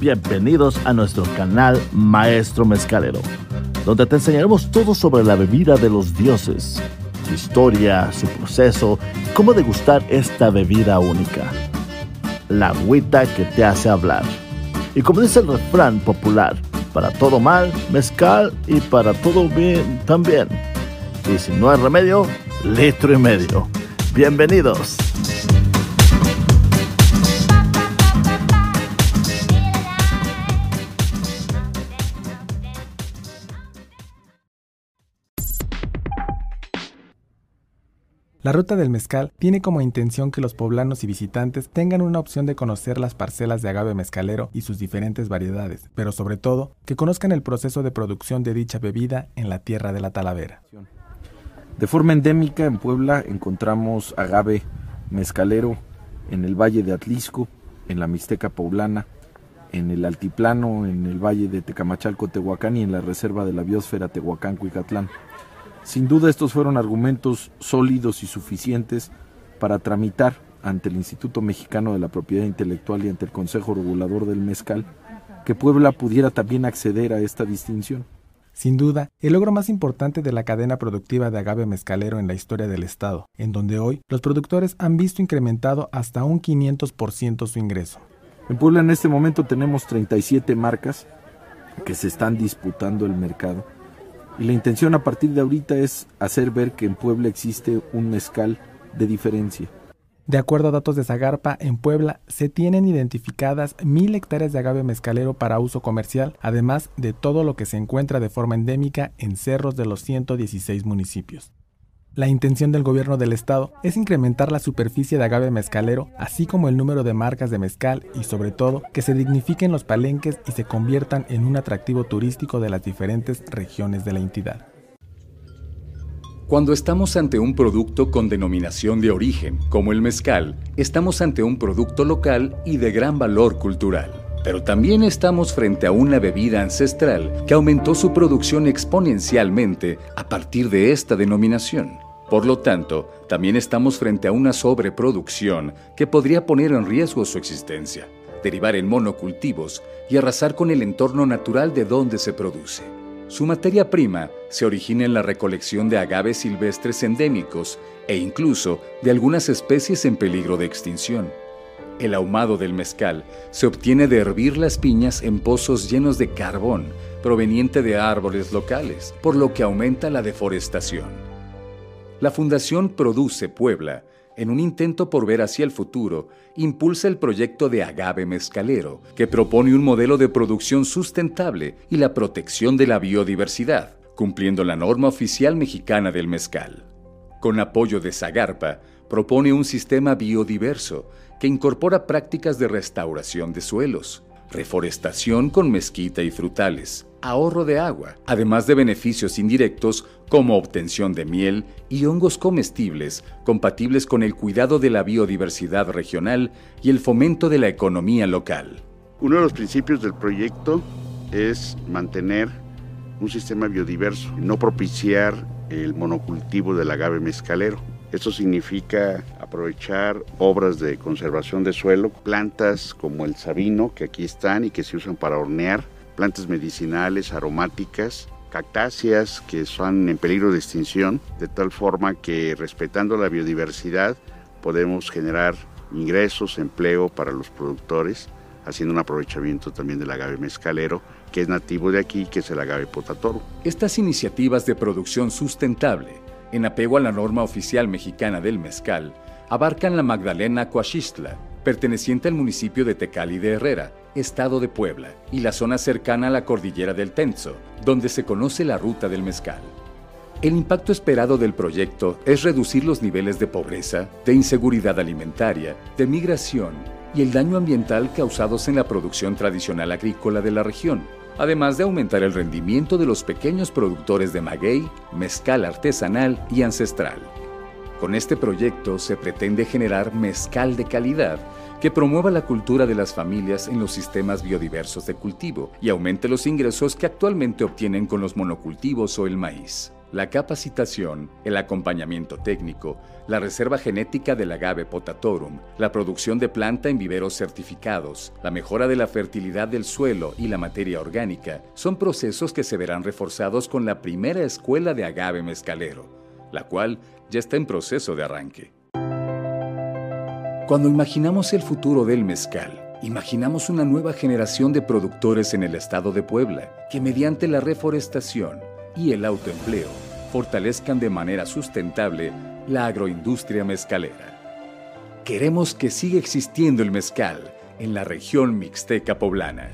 Bienvenidos a nuestro canal Maestro Mezcalero, donde te enseñaremos todo sobre la bebida de los dioses, su historia, su proceso, cómo degustar esta bebida única. La agüita que te hace hablar. Y como dice el refrán popular, para todo mal, mezcal y para todo bien también. Y si no hay remedio, litro y medio. Bienvenidos. La ruta del mezcal tiene como intención que los poblanos y visitantes tengan una opción de conocer las parcelas de agave mezcalero y sus diferentes variedades, pero sobre todo que conozcan el proceso de producción de dicha bebida en la tierra de la Talavera. De forma endémica en Puebla encontramos agave mezcalero en el valle de Atlisco, en la Mixteca Poblana, en el altiplano, en el valle de Tecamachalco, Tehuacán y en la reserva de la biosfera Tehuacán-Cuicatlán. Sin duda estos fueron argumentos sólidos y suficientes para tramitar ante el Instituto Mexicano de la Propiedad Intelectual y ante el Consejo Regulador del Mezcal que Puebla pudiera también acceder a esta distinción. Sin duda, el logro más importante de la cadena productiva de agave mezcalero en la historia del Estado, en donde hoy los productores han visto incrementado hasta un 500% su ingreso. En Puebla en este momento tenemos 37 marcas que se están disputando el mercado y la intención a partir de ahorita es hacer ver que en Puebla existe un mezcal de diferencia. De acuerdo a datos de Zagarpa, en Puebla se tienen identificadas mil hectáreas de agave mezcalero para uso comercial, además de todo lo que se encuentra de forma endémica en cerros de los 116 municipios. La intención del gobierno del estado es incrementar la superficie de agave mezcalero, así como el número de marcas de mezcal y sobre todo que se dignifiquen los palenques y se conviertan en un atractivo turístico de las diferentes regiones de la entidad. Cuando estamos ante un producto con denominación de origen, como el mezcal, estamos ante un producto local y de gran valor cultural. Pero también estamos frente a una bebida ancestral que aumentó su producción exponencialmente a partir de esta denominación. Por lo tanto, también estamos frente a una sobreproducción que podría poner en riesgo su existencia, derivar en monocultivos y arrasar con el entorno natural de donde se produce. Su materia prima se origina en la recolección de agaves silvestres endémicos e incluso de algunas especies en peligro de extinción. El ahumado del mezcal se obtiene de hervir las piñas en pozos llenos de carbón proveniente de árboles locales, por lo que aumenta la deforestación. La Fundación Produce Puebla, en un intento por ver hacia el futuro, impulsa el proyecto de Agave Mezcalero, que propone un modelo de producción sustentable y la protección de la biodiversidad, cumpliendo la norma oficial mexicana del mezcal. Con apoyo de Zagarpa, propone un sistema biodiverso que incorpora prácticas de restauración de suelos, reforestación con mezquita y frutales, ahorro de agua, además de beneficios indirectos como obtención de miel y hongos comestibles compatibles con el cuidado de la biodiversidad regional y el fomento de la economía local. Uno de los principios del proyecto es mantener un sistema biodiverso, no propiciar el monocultivo del agave mezcalero. Esto significa aprovechar obras de conservación de suelo, plantas como el sabino que aquí están y que se usan para hornear, plantas medicinales, aromáticas, cactáceas que son en peligro de extinción, de tal forma que respetando la biodiversidad podemos generar ingresos, empleo para los productores, haciendo un aprovechamiento también del agave mezcalero, que es nativo de aquí, que es el agave potatoro. Estas iniciativas de producción sustentable, en apego a la norma oficial mexicana del mezcal, abarcan la Magdalena Coachistla, perteneciente al municipio de Tecali de Herrera, estado de Puebla, y la zona cercana a la cordillera del Tenzo, donde se conoce la ruta del mezcal. El impacto esperado del proyecto es reducir los niveles de pobreza, de inseguridad alimentaria, de migración y el daño ambiental causados en la producción tradicional agrícola de la región, además de aumentar el rendimiento de los pequeños productores de maguey, mezcal artesanal y ancestral. Con este proyecto se pretende generar mezcal de calidad que promueva la cultura de las familias en los sistemas biodiversos de cultivo y aumente los ingresos que actualmente obtienen con los monocultivos o el maíz. La capacitación, el acompañamiento técnico, la reserva genética del agave potatorum, la producción de planta en viveros certificados, la mejora de la fertilidad del suelo y la materia orgánica son procesos que se verán reforzados con la primera escuela de agave mezcalero, la cual ya está en proceso de arranque. Cuando imaginamos el futuro del mezcal, imaginamos una nueva generación de productores en el estado de Puebla que mediante la reforestación, y el autoempleo fortalezcan de manera sustentable la agroindustria mezcalera. Queremos que siga existiendo el mezcal en la región mixteca poblana.